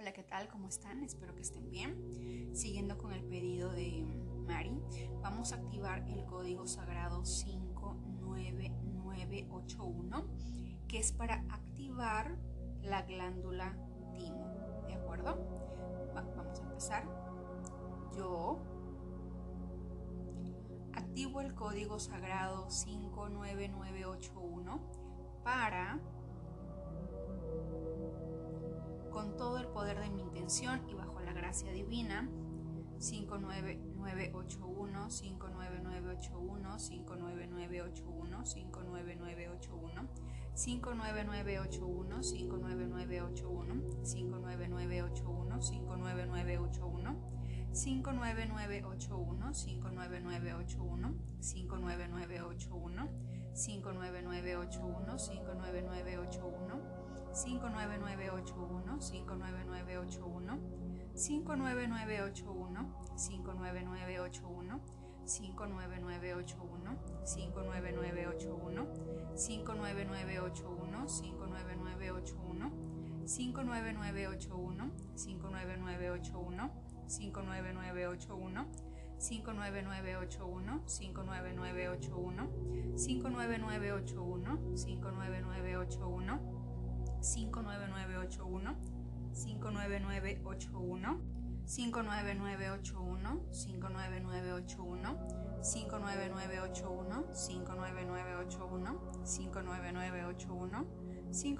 Hola, ¿qué tal? ¿Cómo están? Espero que estén bien. Siguiendo con el pedido de Mari, vamos a activar el código sagrado 59981, que es para activar la glándula timo. ¿De acuerdo? vamos a empezar. Yo activo el código sagrado 59981 para todo el poder de mi intención y bajo la gracia divina. 59981, 59981, 59981, 59981, 59981, 59981, 59981, 59981, 59981, 59981, 59981, 59981, 59981, 59981, 59981, 59981, 59981, 59981, 59981, 59981, 59981, 59981, 59981, 59981, 59981, 59981, 59981, 59981, 59981 59981 59981 59981 59981 59981 59981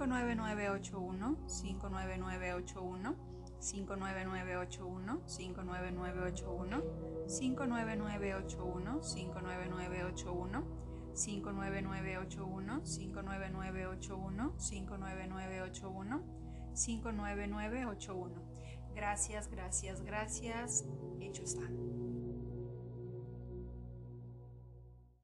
59981 59981 59981 59981 59981 59981 59981, 59981, 59981, 59981. Gracias, gracias, gracias. Hecho está.